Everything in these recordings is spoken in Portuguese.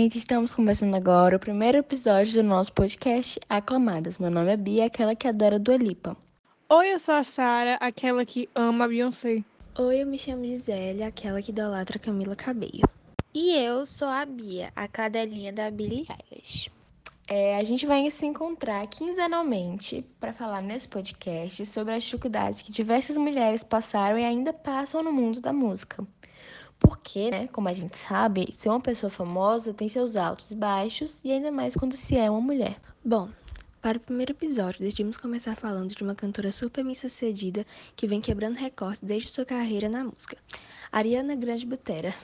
gente! Estamos começando agora o primeiro episódio do nosso podcast Aclamadas. Meu nome é Bia, aquela que adora Dua Lipa. Oi, eu sou a Sara, aquela que ama a Beyoncé. Oi, eu me chamo Gisele, aquela que idolatra Camila Cabello. E eu sou a Bia, a cadelinha da Billie Eilish. É, a gente vai se encontrar quinzenalmente para falar nesse podcast sobre as dificuldades que diversas mulheres passaram e ainda passam no mundo da música. Porque, né, como a gente sabe, ser uma pessoa famosa tem seus altos e baixos, e ainda mais quando se é uma mulher. Bom, para o primeiro episódio, decidimos começar falando de uma cantora super bem sucedida que vem quebrando recordes desde sua carreira na música, Ariana Grande Butera.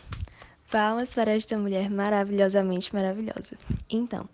Palmas para esta mulher maravilhosamente maravilhosa. Então,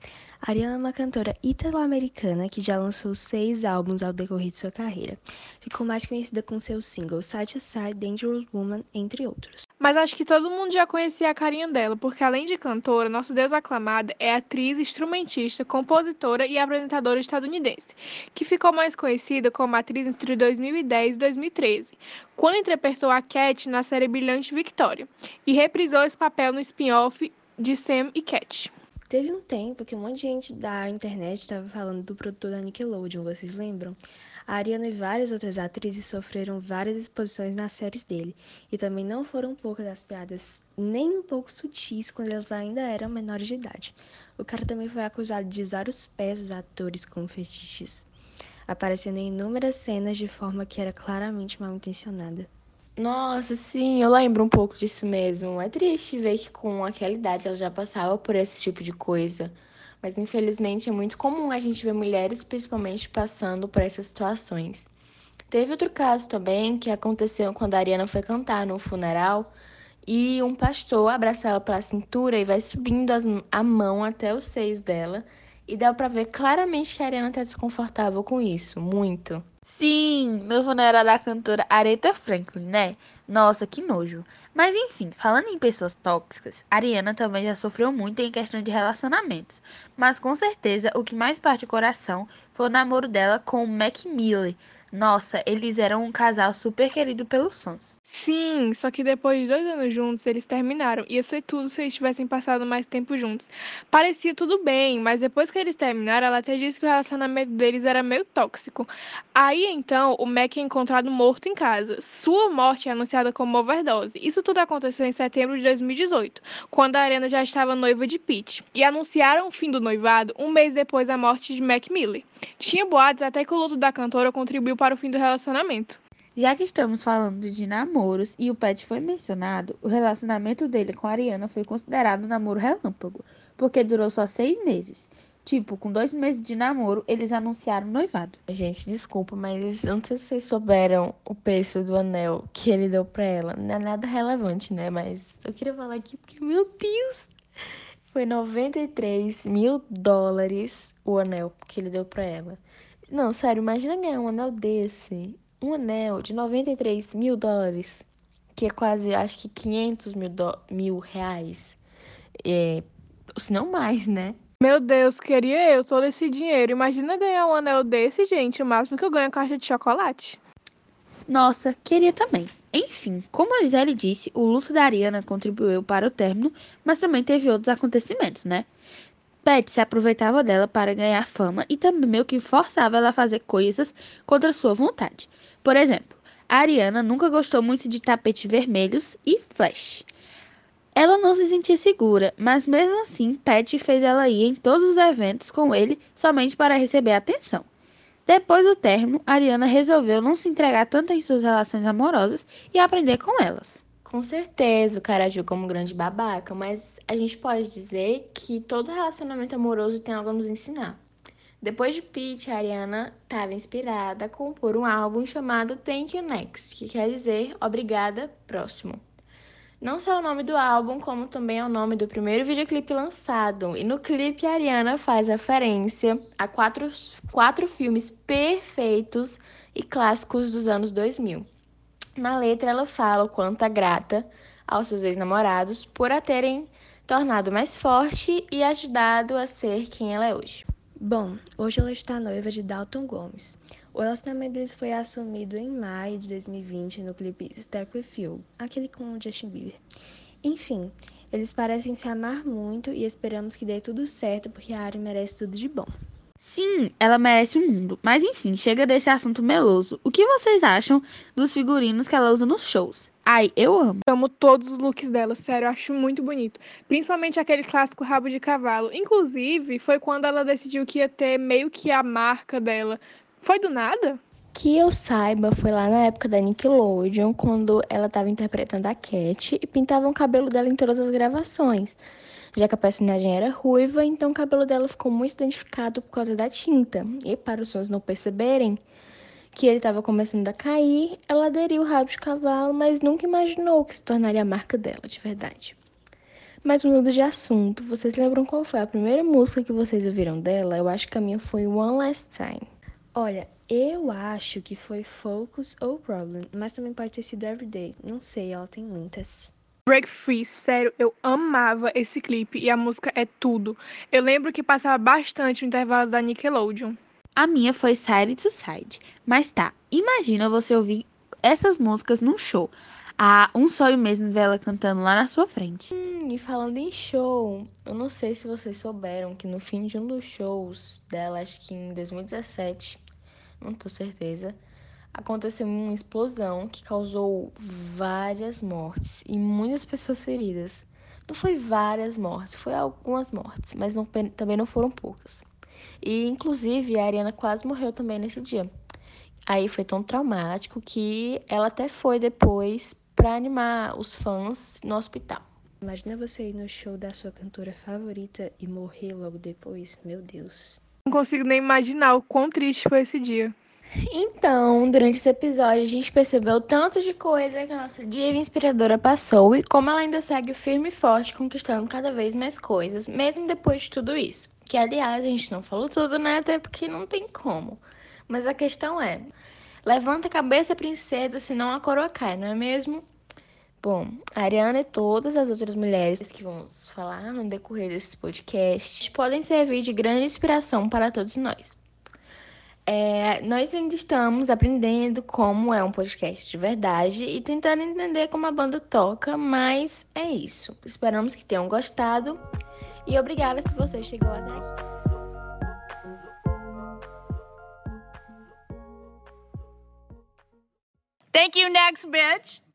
Ariana é uma cantora italo-americana que já lançou seis álbuns ao decorrer de sua carreira. Ficou mais conhecida com seus singles Side to Side, Dangerous Woman, entre outros. Mas acho que todo mundo já conhecia a carinha dela, porque além de cantora, nossa deusa aclamada é atriz, instrumentista, compositora e apresentadora estadunidense, que ficou mais conhecida como atriz entre 2010 e 2013, quando interpretou a Cat na série Brilhante Victoria, e reprisou esse papel no spin-off de Sam e Cat. Teve um tempo que um monte de gente da internet estava falando do produtor da Nickelodeon, vocês lembram? A Ariana e várias outras atrizes sofreram várias exposições nas séries dele, e também não foram poucas as piadas nem um pouco sutis quando elas ainda eram menores de idade. O cara também foi acusado de usar os pés dos atores como fetiches, aparecendo em inúmeras cenas de forma que era claramente mal intencionada. Nossa, sim, eu lembro um pouco disso mesmo. É triste ver que com aquela idade ela já passava por esse tipo de coisa. Mas infelizmente é muito comum a gente ver mulheres, principalmente, passando por essas situações. Teve outro caso também que aconteceu quando a Ariana foi cantar no funeral e um pastor abraça ela pela cintura e vai subindo a mão até os seios dela. E dá pra ver claramente que a Ariana tá desconfortável com isso, muito. Sim, no funeral da cantora Aretha Franklin, né? Nossa, que nojo. Mas enfim, falando em pessoas tóxicas, Ariana também já sofreu muito em questão de relacionamentos. Mas com certeza o que mais parte o coração foi o namoro dela com o Mac Miller, nossa, eles eram um casal super querido pelos fãs. Sim, só que depois de dois anos juntos, eles terminaram. Ia ser tudo se eles tivessem passado mais tempo juntos. Parecia tudo bem, mas depois que eles terminaram, ela até disse que o relacionamento deles era meio tóxico. Aí então, o Mac é encontrado morto em casa. Sua morte é anunciada como overdose. Isso tudo aconteceu em setembro de 2018, quando a Arena já estava noiva de Pete. E anunciaram o fim do noivado um mês depois da morte de Mac Miller. Tinha boatos até que o luto da cantora contribuiu para o fim do relacionamento. Já que estamos falando de namoros e o Pet foi mencionado, o relacionamento dele com a Ariana foi considerado um namoro relâmpago, porque durou só seis meses. Tipo, com dois meses de namoro, eles anunciaram o noivado. Gente, desculpa, mas eu não sei se vocês souberam o preço do anel que ele deu pra ela. Não é nada relevante, né? Mas eu queria falar aqui porque, meu Deus! Foi 93 mil dólares o anel que ele deu pra ela. Não, sério, imagina ganhar um anel desse. Um anel de 93 mil dólares, que é quase, acho que 500 mil, do... mil reais. É, se não mais, né? Meu Deus, queria eu todo esse dinheiro. Imagina ganhar um anel desse, gente. O máximo que eu ganho é caixa de chocolate. Nossa, queria também. Enfim, como a Gisele disse, o luto da Ariana contribuiu para o término, mas também teve outros acontecimentos, né? Pet se aproveitava dela para ganhar fama e também meio que forçava ela a fazer coisas contra sua vontade. Por exemplo, a Ariana nunca gostou muito de tapetes vermelhos e flash. Ela não se sentia segura, mas mesmo assim, Pet fez ela ir em todos os eventos com ele somente para receber atenção. Depois do término, Ariana resolveu não se entregar tanto em suas relações amorosas e aprender com elas. Com certeza, o cara agiu como um grande babaca, mas a gente pode dizer que todo relacionamento amoroso tem algo a nos ensinar. Depois de Pete, a Ariana estava inspirada a compor um álbum chamado Thank You Next, que quer dizer Obrigada Próximo. Não só é o nome do álbum, como também é o nome do primeiro videoclipe lançado. E no clipe, a Ariana faz referência a quatro, quatro filmes perfeitos e clássicos dos anos 2000. Na letra, ela fala o quanto é grata aos seus ex-namorados por a terem tornado mais forte e ajudado a ser quem ela é hoje. Bom, hoje ela está noiva de Dalton Gomes. O relacionamento deles foi assumido em maio de 2020 no clipe Stack With You, aquele com o Justin Bieber. Enfim, Eles parecem se amar muito e esperamos que dê tudo certo porque a Ari merece tudo de bom. Sim, ela merece o mundo. Mas enfim, chega desse assunto meloso. O que vocês acham dos figurinos que ela usa nos shows? Ai, eu amo. Amo todos os looks dela, sério, eu acho muito bonito. Principalmente aquele clássico rabo de cavalo. Inclusive, foi quando ela decidiu que ia ter meio que a marca dela. Foi do nada? Que eu saiba, foi lá na época da Nickelodeon, quando ela estava interpretando a Cat e pintavam o cabelo dela em todas as gravações. Já que a personagem era ruiva, então o cabelo dela ficou muito identificado por causa da tinta. E para os sons não perceberem que ele estava começando a cair, ela aderiu o rabo de cavalo, mas nunca imaginou que se tornaria a marca dela, de verdade. Mas mudando de assunto, vocês lembram qual foi a primeira música que vocês ouviram dela? Eu acho que a minha foi One Last Time. Olha, eu acho que foi Focus ou Problem, mas também pode ter sido Everyday. Não sei, ela tem muitas. Break Free, sério, eu amava esse clipe e a música é tudo. Eu lembro que passava bastante no intervalo da Nickelodeon. A minha foi Side to Side. Mas tá, imagina você ouvir essas músicas num show. Ah, um sonho mesmo dela cantando lá na sua frente. Hum, e falando em show, eu não sei se vocês souberam que no fim de um dos shows dela, acho que em 2017, não tô certeza, aconteceu uma explosão que causou várias mortes e muitas pessoas feridas. Não foi várias mortes, foi algumas mortes, mas não, também não foram poucas. E inclusive a Ariana quase morreu também nesse dia. Aí foi tão traumático que ela até foi depois para animar os fãs no hospital. Imagina você ir no show da sua cantora favorita e morrer logo depois. Meu Deus. Não consigo nem imaginar o quão triste foi esse dia. Então, durante esse episódio, a gente percebeu tanto de coisa que a nossa diva inspiradora passou e como ela ainda segue firme e forte, conquistando cada vez mais coisas, mesmo depois de tudo isso. Que, aliás, a gente não falou tudo, né? Até porque não tem como. Mas a questão é: levanta a cabeça, princesa, senão a coroa cai, não é mesmo? Bom, a Ariana e todas as outras mulheres que vamos falar no decorrer desses podcasts podem servir de grande inspiração para todos nós. É, nós ainda estamos aprendendo como é um podcast de verdade e tentando entender como a banda toca, mas é isso. Esperamos que tenham gostado e obrigada se você chegou até aqui. Thank you, next bitch.